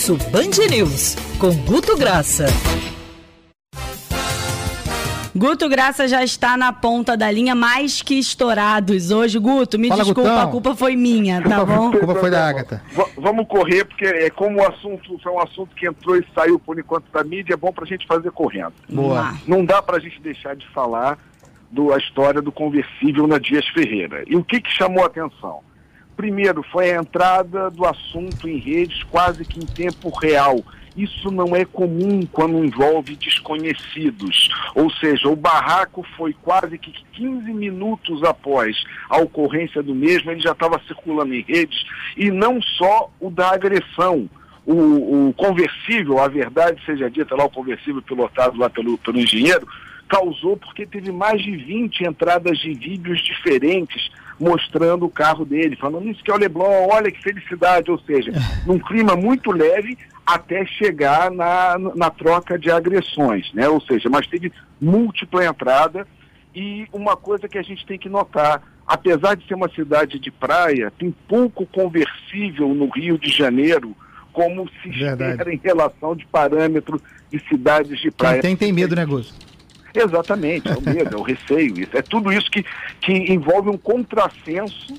Almoço Band News, com Guto Graça. Guto Graça já está na ponta da linha, mais que estourados hoje. Guto, me Fala, desculpa, Gutão. a culpa foi minha, tá bom? A culpa foi da Agatha. vamos correr, porque é como o assunto foi um assunto que entrou e saiu por enquanto da mídia, é bom pra gente fazer correndo. Boa. Não dá pra gente deixar de falar da história do conversível na Dias Ferreira. E o que, que chamou a atenção? Primeiro, foi a entrada do assunto em redes quase que em tempo real. Isso não é comum quando envolve desconhecidos. Ou seja, o barraco foi quase que 15 minutos após a ocorrência do mesmo, ele já estava circulando em redes, e não só o da agressão. O, o conversível, a verdade seja dita lá, o conversível pilotado lá pelo, pelo engenheiro, causou porque teve mais de 20 entradas de vídeos diferentes mostrando o carro dele, falando isso que é o Leblon, olha que felicidade, ou seja, num clima muito leve até chegar na, na troca de agressões, né? Ou seja, mas teve múltipla entrada e uma coisa que a gente tem que notar, apesar de ser uma cidade de praia, tem pouco conversível no Rio de Janeiro, como se Verdade. espera em relação de parâmetros de cidades de praia. Quem tem, tem medo, né, Gus? Exatamente, é o medo, é o receio, isso, é tudo isso que, que envolve um contrassenso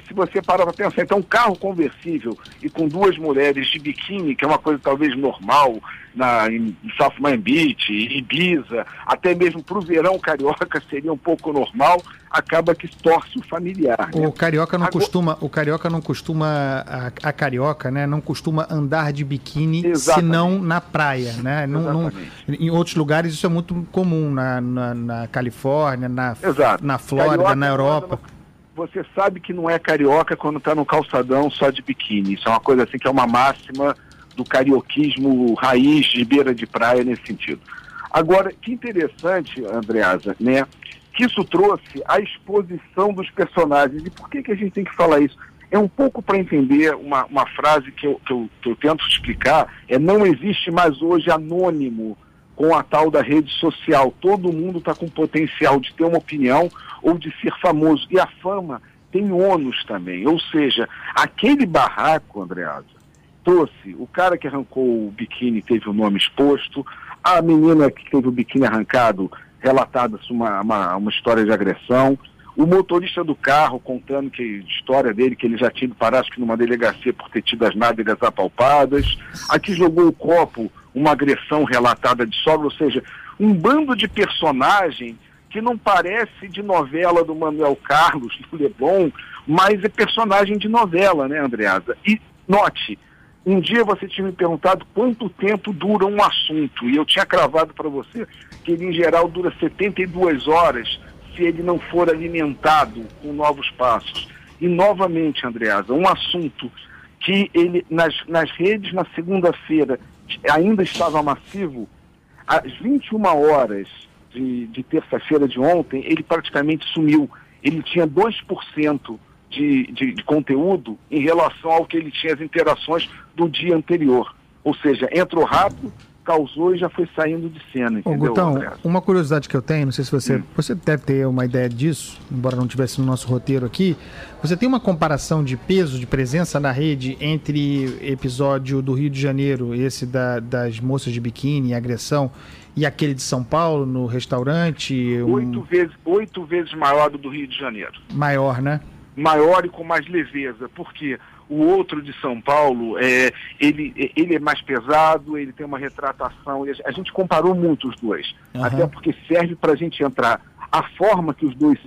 que se você parar para pensar, então um carro conversível e com duas mulheres de biquíni, que é uma coisa talvez normal na, em South Miami Beach, Ibiza, até mesmo para o verão carioca seria um pouco normal, acaba que torce o familiar. Né? O carioca não Agora... costuma, o carioca não costuma, a, a, carioca, né, não costuma andar de biquíni Exatamente. senão na praia, né? Não, não, em outros lugares isso é muito comum, na, na, na Califórnia, na, na Flórida, carioca na Europa você sabe que não é carioca quando está no calçadão só de biquíni. Isso é uma coisa assim que é uma máxima do carioquismo raiz de beira de praia nesse sentido. Agora, que interessante, Andreasa, né? Que isso trouxe a exposição dos personagens. E por que, que a gente tem que falar isso? É um pouco para entender uma, uma frase que eu, que, eu, que eu tento explicar, é não existe mais hoje anônimo com a tal da rede social. Todo mundo está com potencial de ter uma opinião ou de ser famoso. E a fama tem ônus também. Ou seja, aquele barraco, Andreasa, trouxe o cara que arrancou o biquíni teve o nome exposto, a menina que teve o biquíni arrancado, relatada uma, uma, uma história de agressão, o motorista do carro contando que história dele, que ele já tinha ido parar acho que numa delegacia por ter tido as nádegas apalpadas. Aqui jogou o copo, uma agressão relatada de sogra, ou seja, um bando de personagem que não parece de novela do Manuel Carlos, do Leblon, mas é personagem de novela, né, Andreasa? E note, um dia você tinha me perguntado quanto tempo dura um assunto, e eu tinha cravado para você que ele, em geral, dura 72 horas se ele não for alimentado com novos passos. E, novamente, Andreasa, um assunto que ele, nas, nas redes, na segunda-feira, ainda estava massivo, às 21 horas de, de terça-feira de ontem, ele praticamente sumiu. Ele tinha 2% de, de, de conteúdo em relação ao que ele tinha as interações do dia anterior. Ou seja, entrou rápido, causou e já foi saindo de cena. Entendeu, Gutão, uma curiosidade que eu tenho, não sei se você. Hum. Você deve ter uma ideia disso, embora não tivesse no nosso roteiro aqui. Você tem uma comparação de peso, de presença na rede entre episódio do Rio de Janeiro, esse da, das moças de biquíni e agressão, e aquele de São Paulo, no restaurante? Oito, vezes, oito vezes maior do do Rio de Janeiro. Maior, né? Maior e com mais leveza. Por quê? O outro de São Paulo, é, ele, ele é mais pesado, ele tem uma retratação. A gente comparou muito os dois, uhum. até porque serve para a gente entrar. A forma que os dois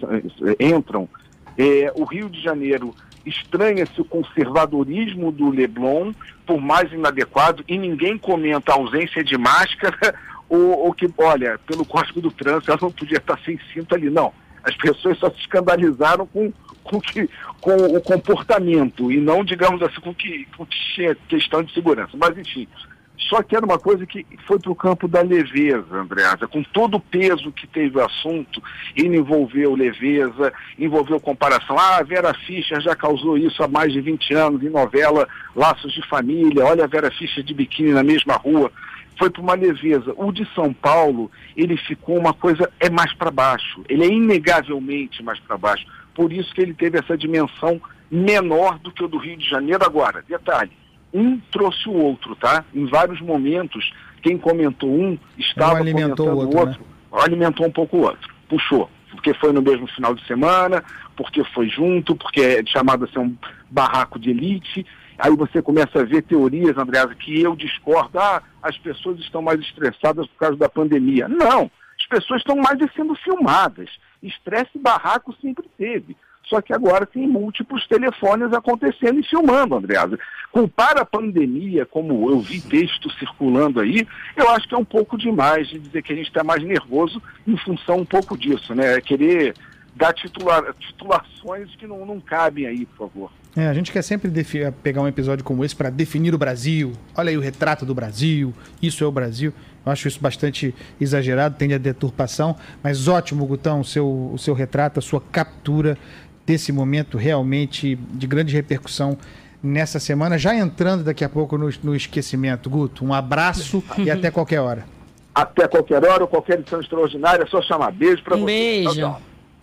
é, entram, é, o Rio de Janeiro estranha-se o conservadorismo do Leblon, por mais inadequado, e ninguém comenta a ausência de máscara, ou, ou que, olha, pelo código do trânsito, ela não podia estar sem cinto ali. Não. As pessoas só se escandalizaram com com, que, com o comportamento e não, digamos assim, com que, com que questão de segurança. Mas, enfim, só que era uma coisa que foi para o campo da leveza, Andreasa, com todo o peso que teve o assunto, ele envolveu leveza, envolveu comparação. Ah, Vera Fischer já causou isso há mais de 20 anos em novela Laços de Família, olha a Vera Fischer de biquíni na mesma rua. Foi para uma leveza. O de São Paulo, ele ficou uma coisa, é mais para baixo. Ele é inegavelmente mais para baixo por isso que ele teve essa dimensão menor do que o do Rio de Janeiro. Agora, detalhe, um trouxe o outro, tá? Em vários momentos, quem comentou um estava alimentou comentando o outro, né? alimentou um pouco o outro, puxou. Porque foi no mesmo final de semana, porque foi junto, porque é chamado a ser um barraco de elite. Aí você começa a ver teorias, Andreasa, que eu discordo. Ah, as pessoas estão mais estressadas por causa da pandemia. Não, pessoas estão mais sendo filmadas. Estresse e barraco sempre teve. Só que agora tem múltiplos telefones acontecendo e filmando, Andreasa. Culpar a pandemia, como eu vi texto circulando aí, eu acho que é um pouco demais de dizer que a gente está mais nervoso em função um pouco disso, né? É querer dar titulações que não, não cabem aí, por favor. É, a gente quer sempre pegar um episódio como esse para definir o Brasil. Olha aí o retrato do Brasil, isso é o Brasil. Eu acho isso bastante exagerado, tende a deturpação, mas ótimo, Gutão, o seu, o seu retrato, a sua captura desse momento realmente de grande repercussão nessa semana, já entrando daqui a pouco no, no esquecimento. Guto, um abraço e até qualquer hora. Até qualquer hora ou qualquer edição extraordinária, é só chamar. Beijo para um você. Beijo. Tchau, tchau.